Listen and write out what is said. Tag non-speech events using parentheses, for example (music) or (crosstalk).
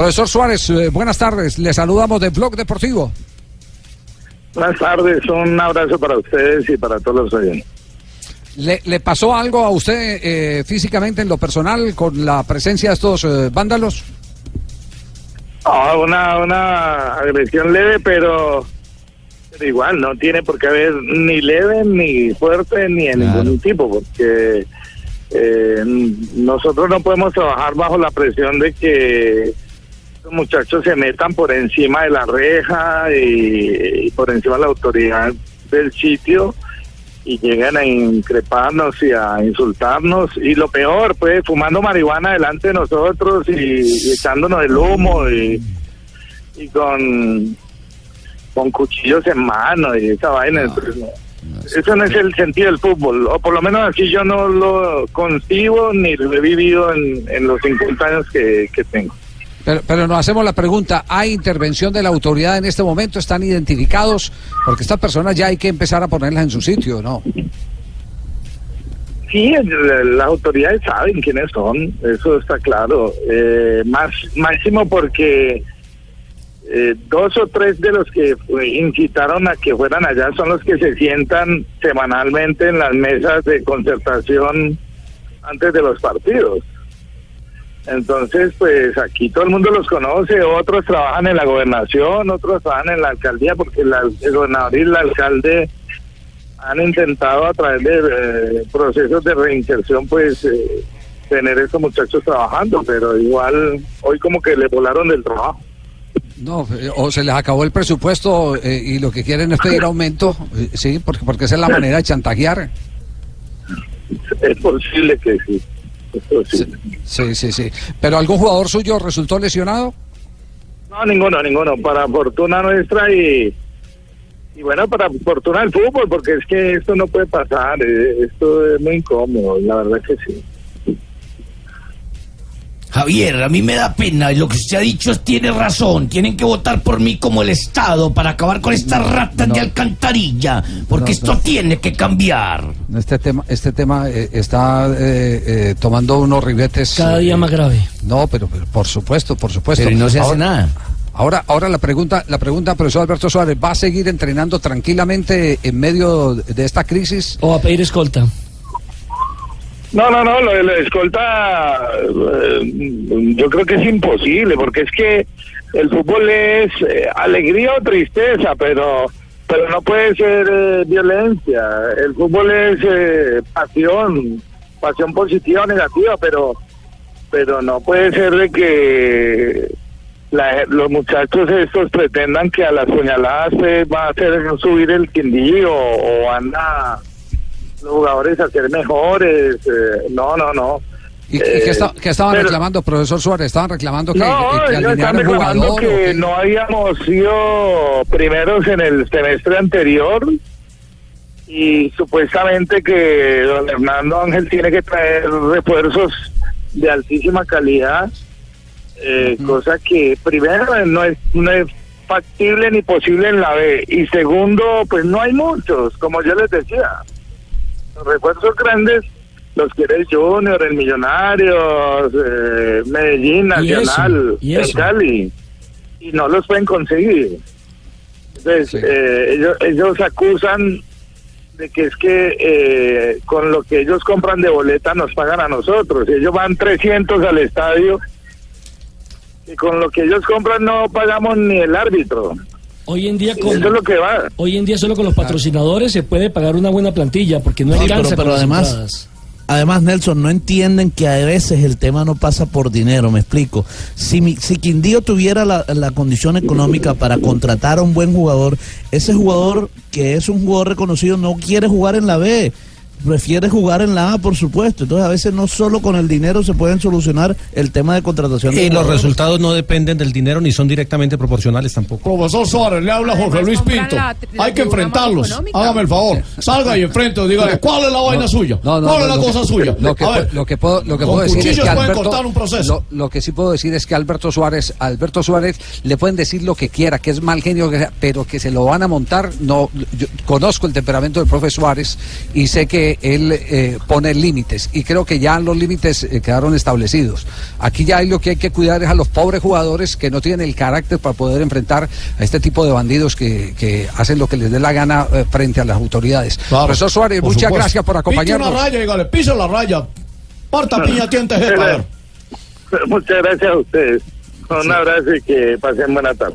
Profesor Suárez, eh, buenas tardes. Le saludamos de Blog Deportivo. Buenas tardes, un abrazo para ustedes y para todos los oyentes. ¿Le, ¿Le, pasó algo a usted eh, físicamente en lo personal con la presencia de estos eh, vándalos? Oh, una, una agresión leve, pero, pero, igual no tiene por qué haber ni leve, ni fuerte, ni en claro. ningún tipo, porque eh, nosotros no podemos trabajar bajo la presión de que los muchachos se metan por encima de la reja y, y por encima de la autoridad del sitio y llegan a increparnos y a insultarnos. Y lo peor pues fumando marihuana delante de nosotros y, y echándonos el humo y, y con con cuchillos en mano y esa vaina. No, pues, no, eso no es el sentido del fútbol o por lo menos así yo no lo concibo ni lo he vivido en, en los 50 años que, que tengo pero, pero, nos hacemos la pregunta, ¿hay intervención de la autoridad en este momento? ¿Están identificados? Porque estas personas ya hay que empezar a ponerlas en su sitio, ¿no? Sí, las autoridades saben quiénes son, eso está claro. Eh, más Máximo porque eh, dos o tres de los que incitaron a que fueran allá son los que se sientan semanalmente en las mesas de concertación antes de los partidos. Entonces, pues aquí todo el mundo los conoce, otros trabajan en la gobernación, otros trabajan en la alcaldía, porque la, el gobernador y el alcalde han intentado a través de eh, procesos de reinserción, pues, eh, tener estos muchachos trabajando, pero igual hoy como que le volaron del trabajo. No, o se les acabó el presupuesto eh, y lo que quieren es pedir aumento, sí, porque, porque esa es la manera de chantajear. Es posible que sí. Sí, sí, sí. ¿Pero algún jugador suyo resultó lesionado? No, ninguno, ninguno. Para fortuna nuestra y, y bueno, para fortuna del fútbol, porque es que esto no puede pasar. Esto es muy incómodo, la verdad que sí. Javier, a mí me da pena, lo que usted ha dicho tiene razón, tienen que votar por mí como el Estado para acabar con estas ratas no, de alcantarilla, porque no, esto no. tiene que cambiar. Este tema, este tema eh, está eh, eh, tomando unos ribetes. Cada día más grave. No, pero, pero, por supuesto, por supuesto. Pero no se hace ahora, nada. Ahora, ahora la pregunta, la pregunta, profesor Alberto Suárez, ¿va a seguir entrenando tranquilamente en medio de esta crisis? ¿O a pedir escolta? No, no, no, lo de la escolta eh, yo creo que es imposible, porque es que el fútbol es eh, alegría o tristeza, pero pero no puede ser eh, violencia. El fútbol es pasión, pasión positiva o negativa, pero pero no puede ser de que la, los muchachos estos pretendan que a las puñaladas va a hacer subir el quindío o, o anda los jugadores a ser mejores. Eh, no, no, no. ¿Y, eh, qué, está, qué, estaban pero, reclamando, profesor Suárez? ¿Estaban reclamando que, no, que, que alinearan reclamando jugador, que no habíamos sido primeros en el semestre anterior y supuestamente que don Hernando Ángel tiene que traer refuerzos de altísima calidad, eh, uh -huh. cosa que primero no es, no es factible ni posible en la B y segundo, pues no hay muchos, como yo les decía refuerzos grandes los quiere el Junior, el Millonarios, eh, Medellín, Nacional, ¿Y eso? ¿Y eso? Cali, y no los pueden conseguir. Entonces, sí. eh, ellos, ellos acusan de que es que eh, con lo que ellos compran de boleta nos pagan a nosotros. Ellos van 300 al estadio y con lo que ellos compran no pagamos ni el árbitro. Hoy en día con, Eso es lo que va. Hoy en día solo con los patrocinadores se puede pagar una buena plantilla porque no alcanza sí, pero, pero además entradas. Además, Nelson, no entienden que a veces el tema no pasa por dinero, me explico. Si, mi, si Quindío tuviera la, la, condición económica para contratar a un buen jugador, ese jugador que es un jugador reconocido no quiere jugar en la B prefiere jugar en la A, por supuesto. Entonces, a veces no solo con el dinero se pueden solucionar el tema de contratación. De y los resultados no dependen del dinero ni son directamente proporcionales tampoco. Profesor Suárez, le habla Jorge Luis Pinto. Hay que enfrentarlos. Hágame el favor. Salga y enfrente, dígale, ¿cuál es la vaina suya? No, no, ¿Cuál es la lo cosa que, suya? Lo que, ver, lo que puedo, lo que puedo decir es que Alberto, un proceso. Lo, lo, que sí puedo decir es que Alberto Suárez, Alberto Suárez le pueden decir lo que quiera, que es mal genio, pero que se lo van a montar. No, yo conozco el temperamento del profe Suárez y sé que que él eh, pone límites y creo que ya los límites eh, quedaron establecidos. Aquí ya lo que hay que cuidar es a los pobres jugadores que no tienen el carácter para poder enfrentar a este tipo de bandidos que, que hacen lo que les dé la gana eh, frente a las autoridades. Claro, Profesor Suárez, por muchas supuesto. gracias por Pise acompañarnos. una raya, dígale, pise la raya. Parta piña, tiente. (laughs) Muchas gracias a ustedes. Un abrazo y que pasen buena tarde.